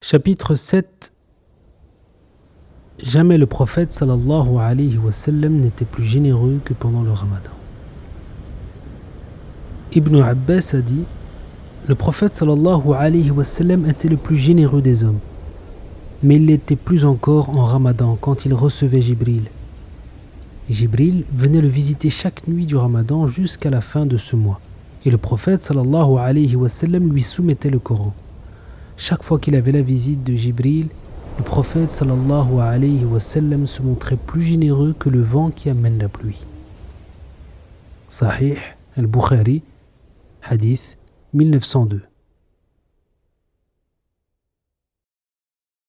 Chapitre 7 Jamais le prophète n'était plus généreux que pendant le ramadan. Ibn Abbas a dit Le prophète était le plus généreux des hommes, mais il l'était plus encore en ramadan quand il recevait Jibril. Jibril venait le visiter chaque nuit du ramadan jusqu'à la fin de ce mois, et le prophète lui soumettait le Coran. Chaque fois qu'il avait la visite de Jibril, le prophète sallallahu alayhi wa sallam se montrait plus généreux que le vent qui amène la pluie. Sahih al-Bukhari, hadith 1902.